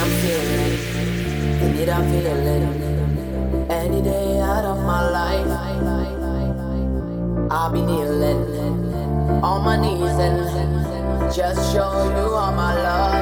I'm feeling, the need I'm feeling. Any day out of my life, I'll be kneeling on my knees and just show you all my love.